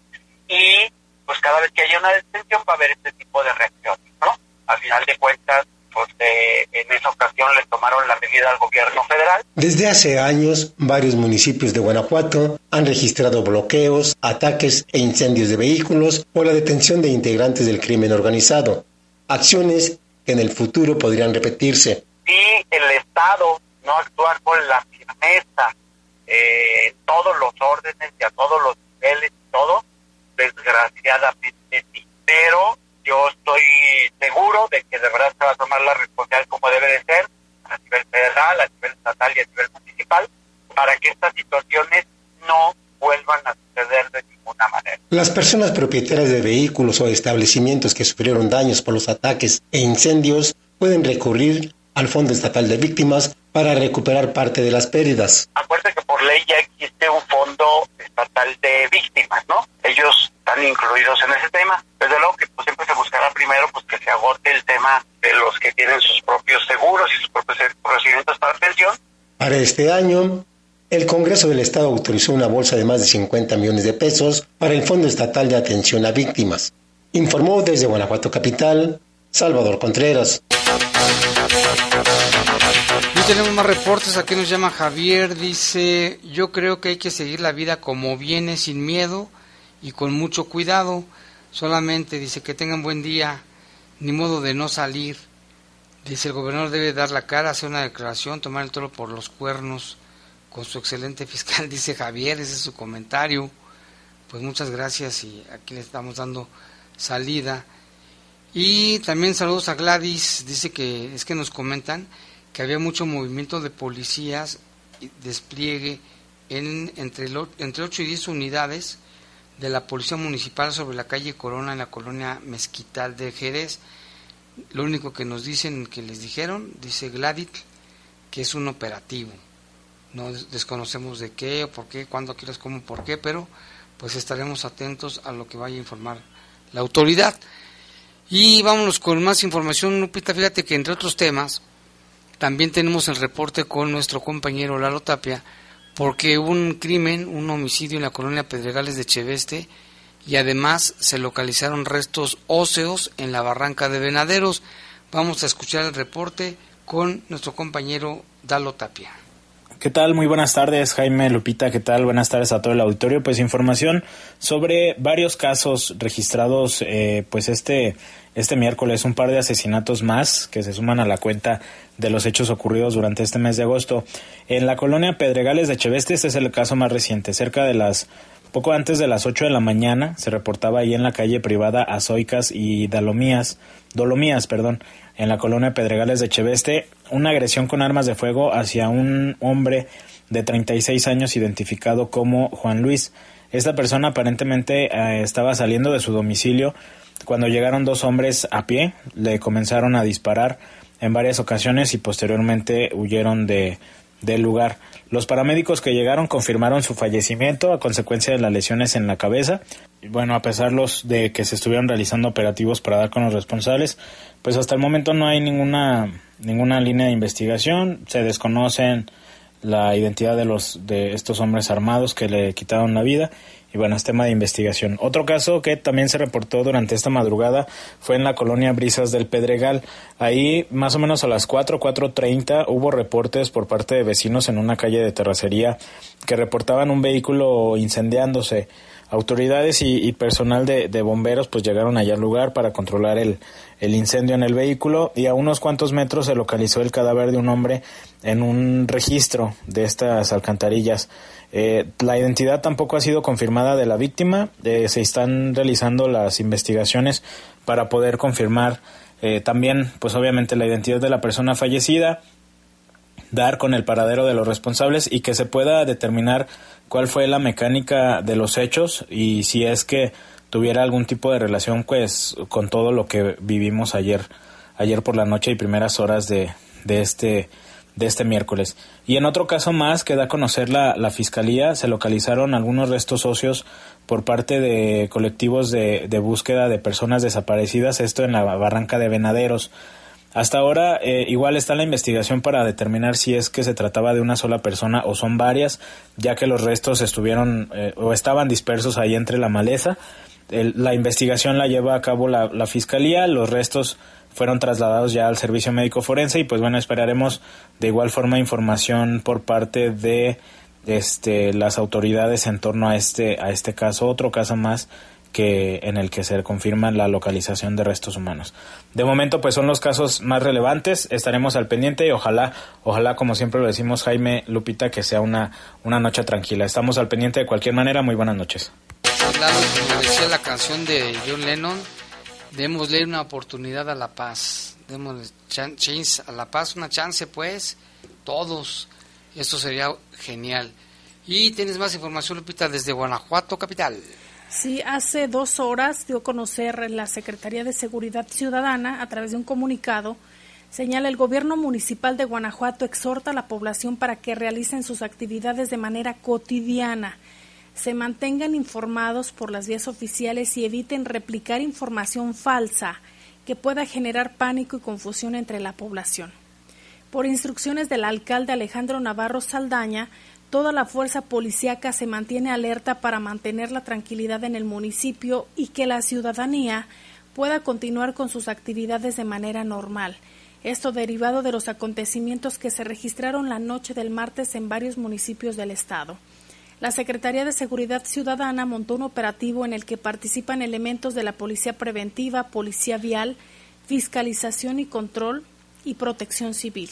y pues cada vez que haya una detención va a haber este tipo de reacciones, ¿no? Al final de cuentas, pues en esa ocasión le tomaron la medida al gobierno federal. Desde hace años, varios municipios de Guanajuato han registrado bloqueos, ataques e incendios de vehículos o la detención de integrantes del crimen organizado, acciones que en el futuro podrían repetirse. Si el Estado no actúa con la firmeza eh, en todos los órdenes y a todos los niveles y todo, desgraciadamente sí. Pero yo estoy seguro de que de verdad se va a tomar la responsabilidad como debe de ser, a nivel federal, a nivel estatal y a nivel municipal, para que estas situaciones no vuelvan a suceder de ninguna manera. Las personas propietarias de vehículos o establecimientos que sufrieron daños por los ataques e incendios pueden recurrir al Fondo Estatal de Víctimas para recuperar parte de las pérdidas. Que ley ya existe un fondo estatal de víctimas, ¿no? Ellos están incluidos en ese tema. Desde luego que pues, siempre se buscará primero pues que se agote el tema de los que tienen sus propios seguros y sus propios procedimientos para atención. Para este año, el Congreso del Estado autorizó una bolsa de más de 50 millones de pesos para el Fondo Estatal de Atención a Víctimas. Informó desde Guanajuato Capital, Salvador Contreras. Y tenemos más reportes, aquí nos llama Javier, dice, yo creo que hay que seguir la vida como viene, sin miedo y con mucho cuidado, solamente dice que tengan buen día, ni modo de no salir, dice el gobernador debe dar la cara, hacer una declaración, tomar el toro por los cuernos, con su excelente fiscal, dice Javier, ese es su comentario, pues muchas gracias y aquí le estamos dando salida. Y también saludos a Gladys, dice que es que nos comentan que había mucho movimiento de policías, despliegue en, entre, entre 8 y 10 unidades de la Policía Municipal sobre la calle Corona en la colonia Mezquital de Jerez. Lo único que nos dicen, que les dijeron, dice Gladys, que es un operativo. No desconocemos de qué o por qué, cuándo quieras, cómo, por qué, pero pues estaremos atentos a lo que vaya a informar la autoridad. Y vámonos con más información, Lupita. Fíjate que entre otros temas, también tenemos el reporte con nuestro compañero Lalo Tapia, porque hubo un crimen, un homicidio en la colonia Pedregales de Cheveste y además se localizaron restos óseos en la barranca de Venaderos. Vamos a escuchar el reporte con nuestro compañero Dalo Tapia. ¿Qué tal? Muy buenas tardes, Jaime Lupita. ¿Qué tal? Buenas tardes a todo el auditorio. Pues información sobre varios casos registrados, eh, pues este este miércoles un par de asesinatos más que se suman a la cuenta de los hechos ocurridos durante este mes de agosto. En la colonia Pedregales de Cheveste, este es el caso más reciente, cerca de las poco antes de las 8 de la mañana se reportaba ahí en la calle privada Azoicas y Dalomías, Dolomías, perdón, en la colonia Pedregales de Cheveste, una agresión con armas de fuego hacia un hombre de 36 años identificado como Juan Luis. Esta persona aparentemente eh, estaba saliendo de su domicilio cuando llegaron dos hombres a pie, le comenzaron a disparar en varias ocasiones y posteriormente huyeron de, del lugar. Los paramédicos que llegaron confirmaron su fallecimiento a consecuencia de las lesiones en la cabeza. Bueno, a pesar los de que se estuvieron realizando operativos para dar con los responsables, pues hasta el momento no hay ninguna ninguna línea de investigación, se desconocen la identidad de los de estos hombres armados que le quitaron la vida y bueno, es tema de investigación. Otro caso que también se reportó durante esta madrugada fue en la colonia Brisas del Pedregal. Ahí, más o menos a las 4, 4.30, hubo reportes por parte de vecinos en una calle de terracería que reportaban un vehículo incendiándose. Autoridades y, personal de, bomberos pues llegaron allá al lugar para controlar el, el incendio en el vehículo y a unos cuantos metros se localizó el cadáver de un hombre en un registro de estas alcantarillas. Eh, la identidad tampoco ha sido confirmada de la víctima. Eh, se están realizando las investigaciones para poder confirmar eh, también, pues obviamente, la identidad de la persona fallecida, dar con el paradero de los responsables y que se pueda determinar cuál fue la mecánica de los hechos y si es que tuviera algún tipo de relación pues con todo lo que vivimos ayer ayer por la noche y primeras horas de, de este de este miércoles. Y en otro caso más que da a conocer la, la Fiscalía, se localizaron algunos restos óseos por parte de colectivos de, de, búsqueda de personas desaparecidas, esto en la barranca de Venaderos. Hasta ahora eh, igual está la investigación para determinar si es que se trataba de una sola persona o son varias, ya que los restos estuvieron eh, o estaban dispersos ahí entre la maleza. La investigación la lleva a cabo la, la Fiscalía, los restos fueron trasladados ya al servicio médico forense y pues bueno, esperaremos de igual forma información por parte de este las autoridades en torno a este a este caso, otro caso más que en el que se confirma la localización de restos humanos. De momento pues son los casos más relevantes, estaremos al pendiente y ojalá, ojalá como siempre lo decimos Jaime Lupita que sea una una noche tranquila. Estamos al pendiente de cualquier manera, muy buenas noches. Claro, como decía la canción de John Lennon, démosle una oportunidad a la paz, démosle chance a la paz, una chance pues, todos, esto sería genial. Y tienes más información, Lupita, desde Guanajuato, capital. Sí, hace dos horas dio a conocer la Secretaría de Seguridad Ciudadana, a través de un comunicado, señala el gobierno municipal de Guanajuato exhorta a la población para que realicen sus actividades de manera cotidiana se mantengan informados por las vías oficiales y eviten replicar información falsa que pueda generar pánico y confusión entre la población. Por instrucciones del alcalde Alejandro Navarro Saldaña, toda la fuerza policíaca se mantiene alerta para mantener la tranquilidad en el municipio y que la ciudadanía pueda continuar con sus actividades de manera normal. Esto derivado de los acontecimientos que se registraron la noche del martes en varios municipios del estado la Secretaría de Seguridad Ciudadana montó un operativo en el que participan elementos de la Policía Preventiva, Policía Vial, Fiscalización y Control y Protección Civil,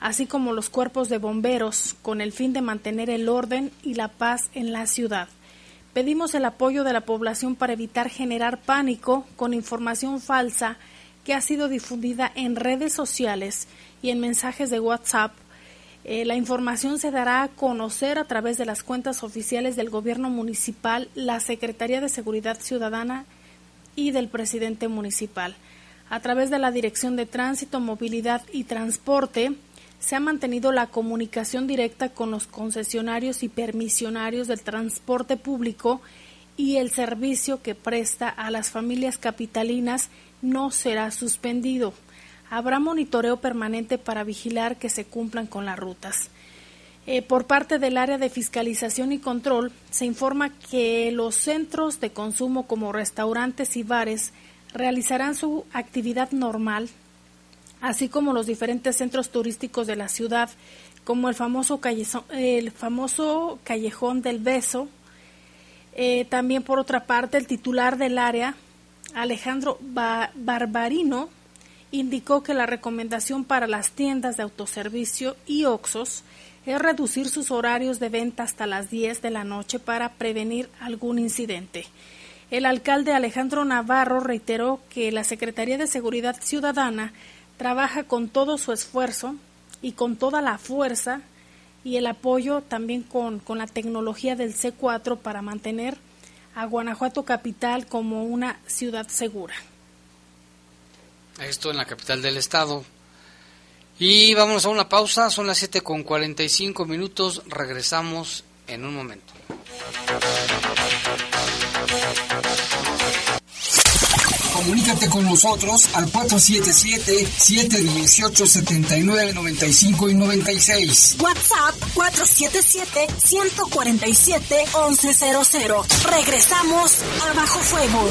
así como los cuerpos de bomberos, con el fin de mantener el orden y la paz en la ciudad. Pedimos el apoyo de la población para evitar generar pánico con información falsa que ha sido difundida en redes sociales y en mensajes de WhatsApp eh, la información se dará a conocer a través de las cuentas oficiales del Gobierno Municipal, la Secretaría de Seguridad Ciudadana y del presidente municipal. A través de la Dirección de Tránsito, Movilidad y Transporte, se ha mantenido la comunicación directa con los concesionarios y permisionarios del transporte público y el servicio que presta a las familias capitalinas no será suspendido habrá monitoreo permanente para vigilar que se cumplan con las rutas. Eh, por parte del área de fiscalización y control, se informa que los centros de consumo como restaurantes y bares realizarán su actividad normal así como los diferentes centros turísticos de la ciudad, como el famoso, el famoso Callejón del Beso. Eh, también, por otra parte, el titular del área, Alejandro Barbarino, indicó que la recomendación para las tiendas de autoservicio y OXOS es reducir sus horarios de venta hasta las 10 de la noche para prevenir algún incidente. El alcalde Alejandro Navarro reiteró que la Secretaría de Seguridad Ciudadana trabaja con todo su esfuerzo y con toda la fuerza y el apoyo también con, con la tecnología del C4 para mantener a Guanajuato capital como una ciudad segura. Esto en la capital del estado. Y vamos a una pausa, son las 7 con 45 minutos, regresamos en un momento. Comunícate con nosotros al 477-718-7995 y 96. WhatsApp 477-147-1100. Regresamos a Bajo Fuego.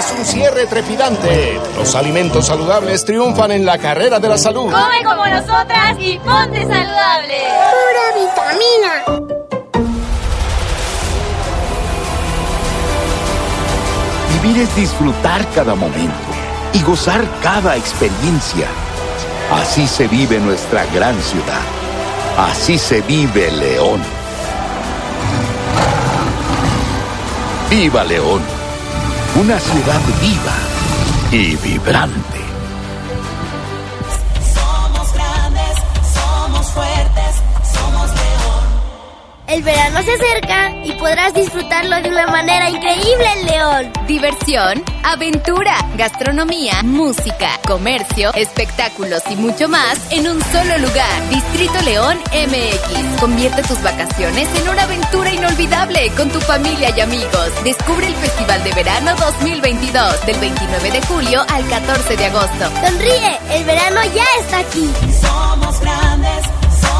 Es un cierre trepidante. Los alimentos saludables triunfan en la carrera de la salud. Come como nosotras y ponte saludable. Pura vitamina. Vivir es disfrutar cada momento y gozar cada experiencia. Así se vive nuestra gran ciudad. Así se vive León. ¡Viva León! Una ciudad viva y vibrante. El verano se acerca y podrás disfrutarlo de una manera increíble en León. Diversión, aventura, gastronomía, música, comercio, espectáculos y mucho más en un solo lugar. Distrito León MX. Convierte tus vacaciones en una aventura inolvidable con tu familia y amigos. Descubre el Festival de Verano 2022 del 29 de julio al 14 de agosto. Sonríe, el verano ya está aquí. Somos grandes,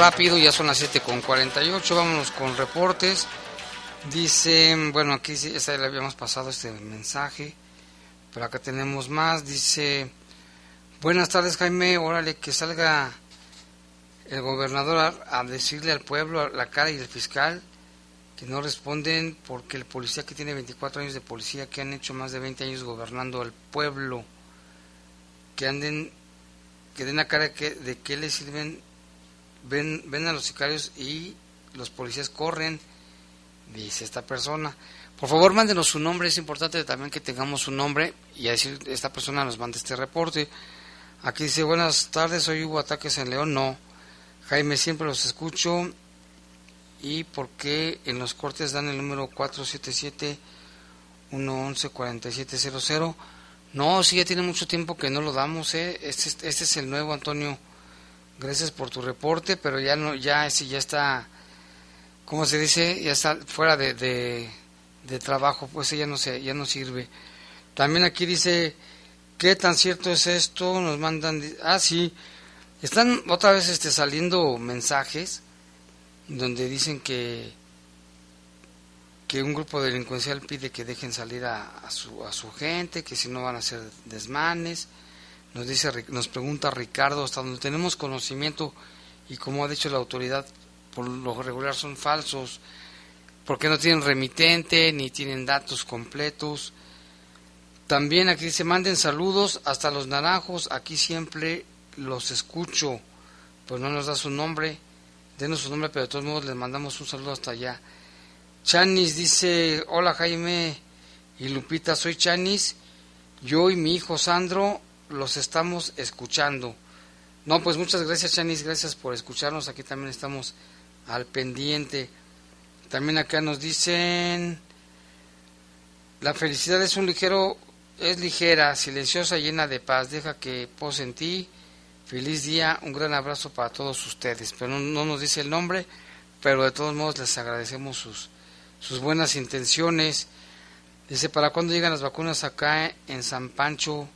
Rápido, ya son las 7 con 48, vámonos con reportes. Dice, bueno, aquí esta le habíamos pasado este mensaje, pero acá tenemos más. Dice, buenas tardes Jaime, órale que salga el gobernador a, decirle al pueblo, a la cara y el fiscal, que no responden porque el policía que tiene 24 años de policía, que han hecho más de 20 años gobernando al pueblo, que anden, que den la cara que, de qué les sirven, ven, ven a los sicarios y los policías corren, dice esta persona. Por favor, mándenos su nombre, es importante también que tengamos su nombre y a decir, esta persona nos manda este reporte. Aquí dice, buenas tardes, hoy hubo ataques en León, no. Jaime, siempre los escucho. ¿Y por qué en los cortes dan el número 477-111-4700? No, sí, ya tiene mucho tiempo que no lo damos, ¿eh? Este, este es el nuevo, Antonio. Gracias por tu reporte, pero ya no, ya ese ya está, ¿cómo se dice? Ya está fuera de, de, de trabajo, pues ya no se, ya no sirve. También aquí dice, ¿qué tan cierto es esto? Nos mandan, ah, sí, Están otra vez este, saliendo mensajes donde dicen que que un grupo delincuencial pide que dejen salir a, su, a su gente, que si no van a hacer desmanes. Nos dice, nos pregunta Ricardo, hasta donde tenemos conocimiento y como ha dicho la autoridad, por lo regular son falsos, porque no tienen remitente ni tienen datos completos. También aquí se manden saludos hasta los naranjos, aquí siempre los escucho, pues no nos da su nombre, denos su nombre, pero de todos modos les mandamos un saludo hasta allá. Chanis dice, hola Jaime y Lupita, soy Chanis, yo y mi hijo Sandro los estamos escuchando. No, pues muchas gracias Chanis, gracias por escucharnos, aquí también estamos al pendiente. También acá nos dicen, la felicidad es un ligero, es ligera, silenciosa, llena de paz, deja que pose en ti. Feliz día, un gran abrazo para todos ustedes. Pero no nos dice el nombre, pero de todos modos les agradecemos sus, sus buenas intenciones. Dice, ¿para cuándo llegan las vacunas acá en San Pancho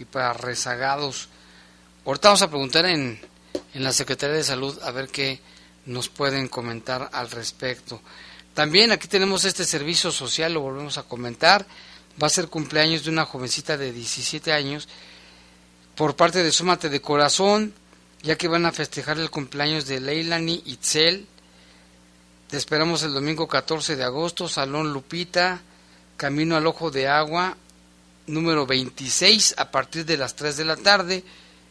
y para rezagados? Ahorita vamos a preguntar en, en la Secretaría de Salud a ver qué nos pueden comentar al respecto. También aquí tenemos este servicio social, lo volvemos a comentar. Va a ser cumpleaños de una jovencita de 17 años por parte de Súmate de Corazón, ya que van a festejar el cumpleaños de Leilani Itzel, te esperamos el domingo 14 de agosto, Salón Lupita, Camino al Ojo de Agua, número 26, a partir de las 3 de la tarde.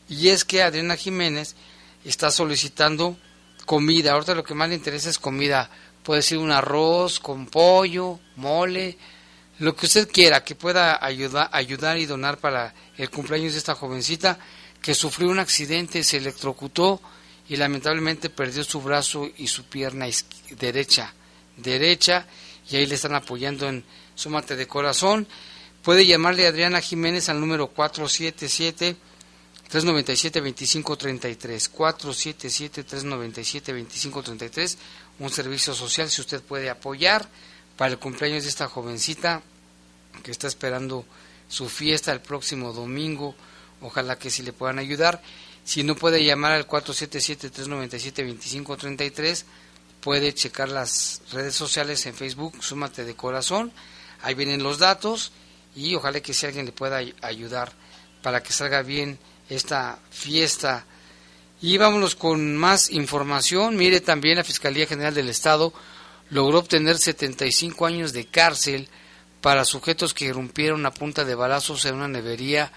Y es que Adriana Jiménez está solicitando comida. Ahorita lo que más le interesa es comida. Puede ser un arroz con pollo, mole, lo que usted quiera que pueda ayudar, ayudar y donar para el cumpleaños de esta jovencita que sufrió un accidente, se electrocutó y lamentablemente perdió su brazo y su pierna derecha, derecha, y ahí le están apoyando en Súmate de Corazón. Puede llamarle a Adriana Jiménez al número 477 397 2533 477 397 2533 un servicio social si usted puede apoyar para el cumpleaños de esta jovencita que está esperando su fiesta el próximo domingo. Ojalá que si le puedan ayudar. Si no puede llamar al 477-397-2533, puede checar las redes sociales en Facebook, Súmate de Corazón. Ahí vienen los datos y ojalá que si alguien le pueda ayudar para que salga bien esta fiesta. Y vámonos con más información. Mire también la Fiscalía General del Estado logró obtener 75 años de cárcel para sujetos que irrumpieron a punta de balazos en una nevería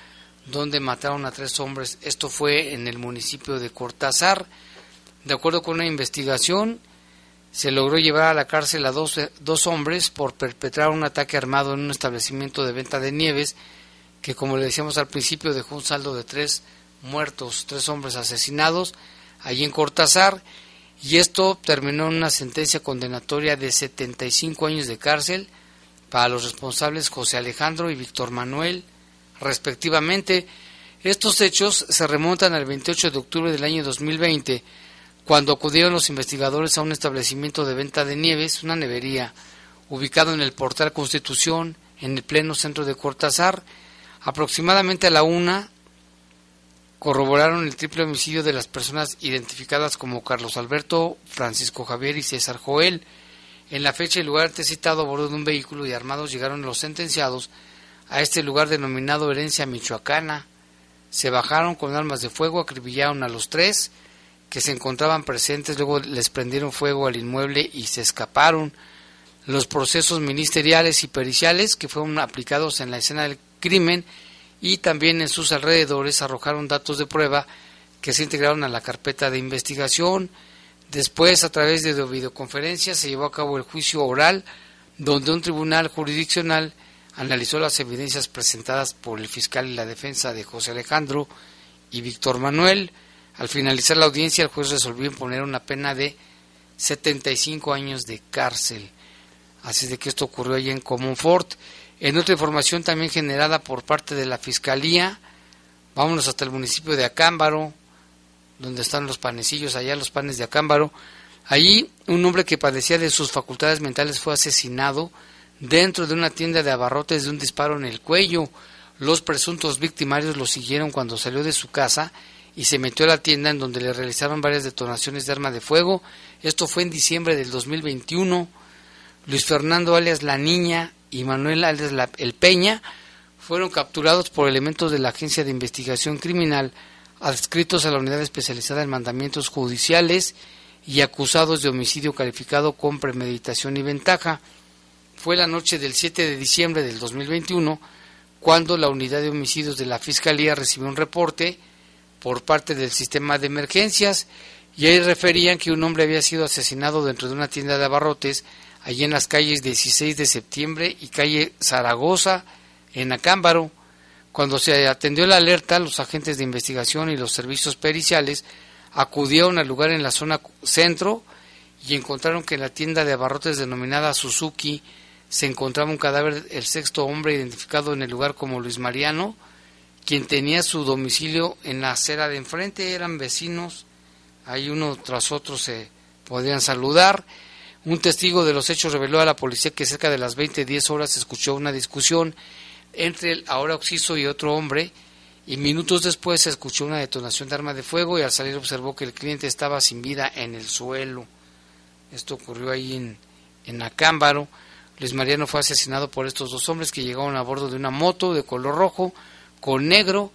donde mataron a tres hombres. Esto fue en el municipio de Cortázar. De acuerdo con una investigación, se logró llevar a la cárcel a dos, dos hombres por perpetrar un ataque armado en un establecimiento de venta de nieves que, como le decíamos al principio, dejó un saldo de tres muertos, tres hombres asesinados allí en Cortázar. Y esto terminó en una sentencia condenatoria de 75 años de cárcel para los responsables José Alejandro y Víctor Manuel respectivamente. Estos hechos se remontan al 28 de octubre del año 2020, cuando acudieron los investigadores a un establecimiento de venta de nieves, una nevería, ubicado en el portal Constitución, en el pleno centro de Cortázar. Aproximadamente a la una corroboraron el triple homicidio de las personas identificadas como Carlos Alberto, Francisco Javier y César Joel. En la fecha y lugar antes citado a bordo de un vehículo y armados llegaron los sentenciados a este lugar denominado Herencia Michoacana. Se bajaron con armas de fuego, acribillaron a los tres que se encontraban presentes, luego les prendieron fuego al inmueble y se escaparon. Los procesos ministeriales y periciales que fueron aplicados en la escena del crimen y también en sus alrededores arrojaron datos de prueba que se integraron a la carpeta de investigación. Después, a través de videoconferencia, se llevó a cabo el juicio oral, donde un tribunal jurisdiccional analizó las evidencias presentadas por el fiscal y la defensa de José Alejandro y Víctor Manuel. Al finalizar la audiencia, el juez resolvió imponer una pena de 75 años de cárcel. Así de que esto ocurrió allí en Comonfort. En otra información también generada por parte de la Fiscalía, vámonos hasta el municipio de Acámbaro, donde están los panecillos, allá los panes de Acámbaro. Allí un hombre que padecía de sus facultades mentales fue asesinado dentro de una tienda de abarrotes de un disparo en el cuello. Los presuntos victimarios lo siguieron cuando salió de su casa y se metió a la tienda en donde le realizaron varias detonaciones de arma de fuego. Esto fue en diciembre del 2021. Luis Fernando alias La Niña y Manuel alias El Peña fueron capturados por elementos de la Agencia de Investigación Criminal adscritos a la Unidad Especializada en Mandamientos Judiciales y acusados de homicidio calificado con premeditación y ventaja. Fue la noche del 7 de diciembre del 2021 cuando la Unidad de Homicidios de la Fiscalía recibió un reporte por parte del sistema de emergencias y ahí referían que un hombre había sido asesinado dentro de una tienda de abarrotes allí en las calles 16 de septiembre y calle Zaragoza en Acámbaro. Cuando se atendió la alerta, los agentes de investigación y los servicios periciales acudieron al lugar en la zona centro y encontraron que en la tienda de abarrotes denominada Suzuki se encontraba un cadáver el sexto hombre identificado en el lugar como Luis Mariano, quien tenía su domicilio en la acera de enfrente, eran vecinos, ahí uno tras otro se podían saludar. Un testigo de los hechos reveló a la policía que cerca de las 20-10 horas se escuchó una discusión entre el ahora occiso y otro hombre, y minutos después se escuchó una detonación de arma de fuego y al salir observó que el cliente estaba sin vida en el suelo. Esto ocurrió ahí en, en Acámbaro. Luis Mariano fue asesinado por estos dos hombres que llegaron a bordo de una moto de color rojo con negro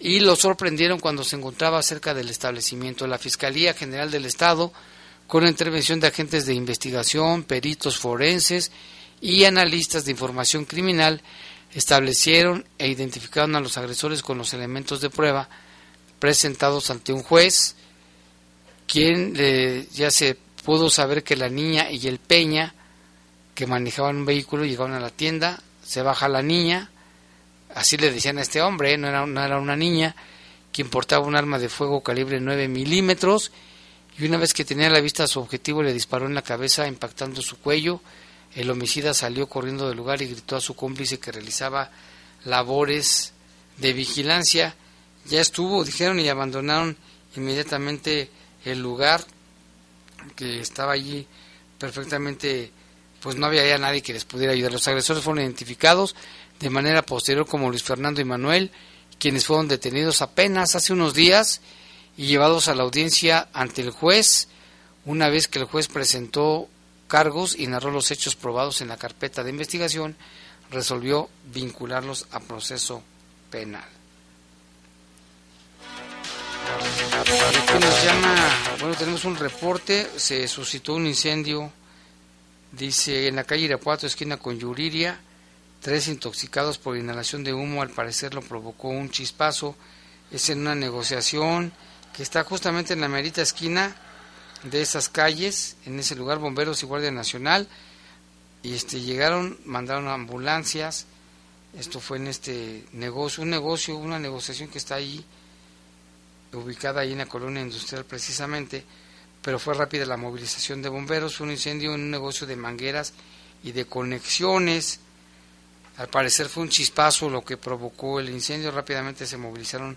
y lo sorprendieron cuando se encontraba cerca del establecimiento. La Fiscalía General del Estado, con la intervención de agentes de investigación, peritos forenses y analistas de información criminal, establecieron e identificaron a los agresores con los elementos de prueba presentados ante un juez, quien eh, ya se pudo saber que la niña y el Peña, que manejaban un vehículo, llegaron a la tienda, se baja la niña, así le decían a este hombre, no, era, una niña, quien portaba un arma de fuego calibre 9 milímetros, y una vez que tenía a la vista su objetivo le disparó en la cabeza impactando su cuello, el homicida salió corriendo del lugar y gritó a su cómplice que realizaba labores de vigilancia. Ya estuvo, dijeron, y abandonaron inmediatamente el lugar que estaba allí perfectamente, pues no había ya nadie que les pudiera ayudar. Los agresores fueron identificados de manera posterior como Luis Fernando y Manuel, quienes fueron detenidos apenas hace unos días y llevados a la audiencia ante el juez, una vez que el juez presentó cargos y narró los hechos probados en la carpeta de investigación, resolvió vincularlos a proceso penal. Bueno, tenemos un reporte, se suscitó un incendio, dice, en la calle Irapuato, esquina con Yuriria, tres intoxicados por inhalación de humo, al parecer lo provocó un chispazo, es en una negociación que está justamente en la merita esquina de esas calles, en ese lugar, bomberos y Guardia Nacional, y este llegaron, mandaron ambulancias, esto fue en este negocio, un negocio, una negociación que está ahí, ubicada ahí en la colonia industrial precisamente, pero fue rápida la movilización de bomberos, un incendio en un negocio de mangueras y de conexiones, al parecer fue un chispazo lo que provocó el incendio, rápidamente se movilizaron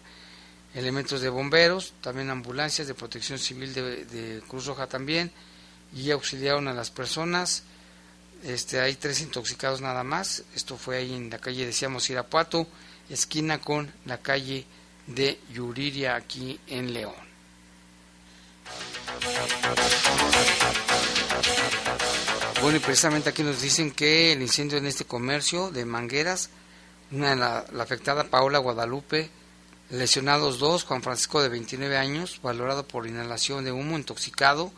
elementos de bomberos, también ambulancias de protección civil de, Cruz Roja también, y auxiliaron a las personas. Este, hay tres intoxicados nada más. Esto fue ahí en la calle, decíamos, Irapuato, esquina con la calle de Yuriria, aquí en León. Bueno, y precisamente aquí nos dicen que el incendio en este comercio de mangueras, una la, la afectada Paola Guadalupe, Lesionados dos, Juan Francisco de 29 años, valorado por inhalación de humo, intoxicado,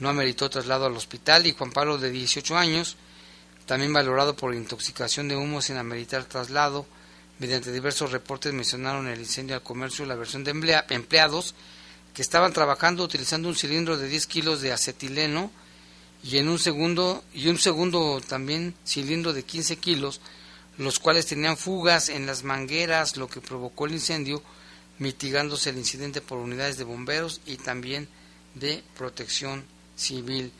no ameritó traslado al hospital, y Juan Pablo de 18 años, también valorado por intoxicación de humo sin ameritar traslado. Mediante diversos reportes mencionaron el incendio al comercio la versión de empleados que estaban trabajando utilizando un cilindro de 10 kilos de acetileno y en un segundo y un segundo también cilindro de 15 kilos los cuales tenían fugas en las mangueras, lo que provocó el incendio, mitigándose el incidente por unidades de bomberos y también de protección civil.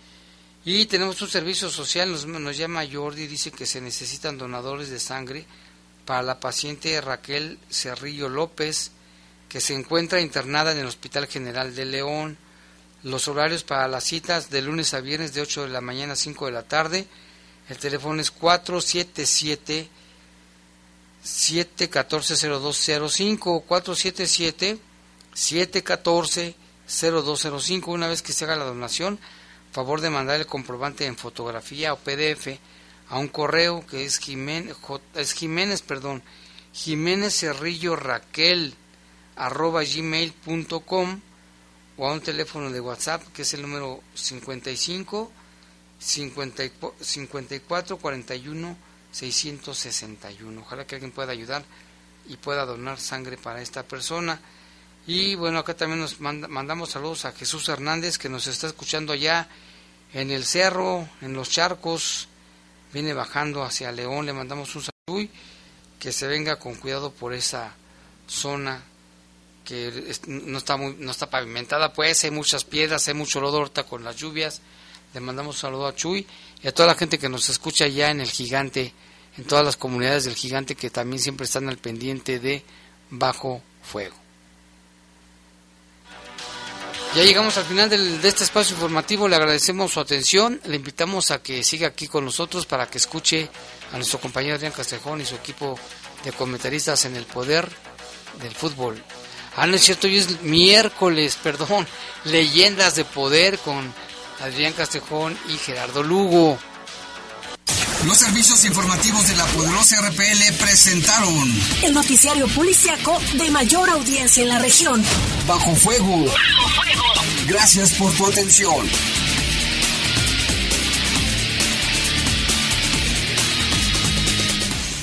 Y tenemos un servicio social, nos, nos llama Jordi, dice que se necesitan donadores de sangre para la paciente Raquel Cerrillo López, que se encuentra internada en el Hospital General de León. Los horarios para las citas de lunes a viernes de 8 de la mañana a 5 de la tarde. El teléfono es 477 714-0205 477 714-0205. Una vez que se haga la donación, favor de mandar el comprobante en fotografía o PDF a un correo que es Jiménez, es Jiménez perdón, Jiménez Cerrillo Raquel arroba gmail.com o a un teléfono de WhatsApp que es el número 55 54 41 661. Ojalá que alguien pueda ayudar y pueda donar sangre para esta persona. Y bueno, acá también nos mandamos saludos a Jesús Hernández que nos está escuchando allá en el cerro, en los charcos, viene bajando hacia León, le mandamos un saludo que se venga con cuidado por esa zona que no está muy, no está pavimentada, pues hay muchas piedras, hay mucho lodo ahorita con las lluvias. Le mandamos un saludo a Chuy y a toda la gente que nos escucha ya en el gigante, en todas las comunidades del gigante que también siempre están al pendiente de Bajo Fuego. Ya llegamos al final de este espacio informativo, le agradecemos su atención, le invitamos a que siga aquí con nosotros para que escuche a nuestro compañero Adrián Castejón y su equipo de comentaristas en el poder del fútbol. Ah, no es cierto, hoy es miércoles, perdón, leyendas de poder con Adrián Castejón y Gerardo Lugo. Los servicios informativos de la poderosa RPL presentaron el noticiario policiaco de mayor audiencia en la región. Bajo fuego. Bajo fuego. Gracias por tu atención.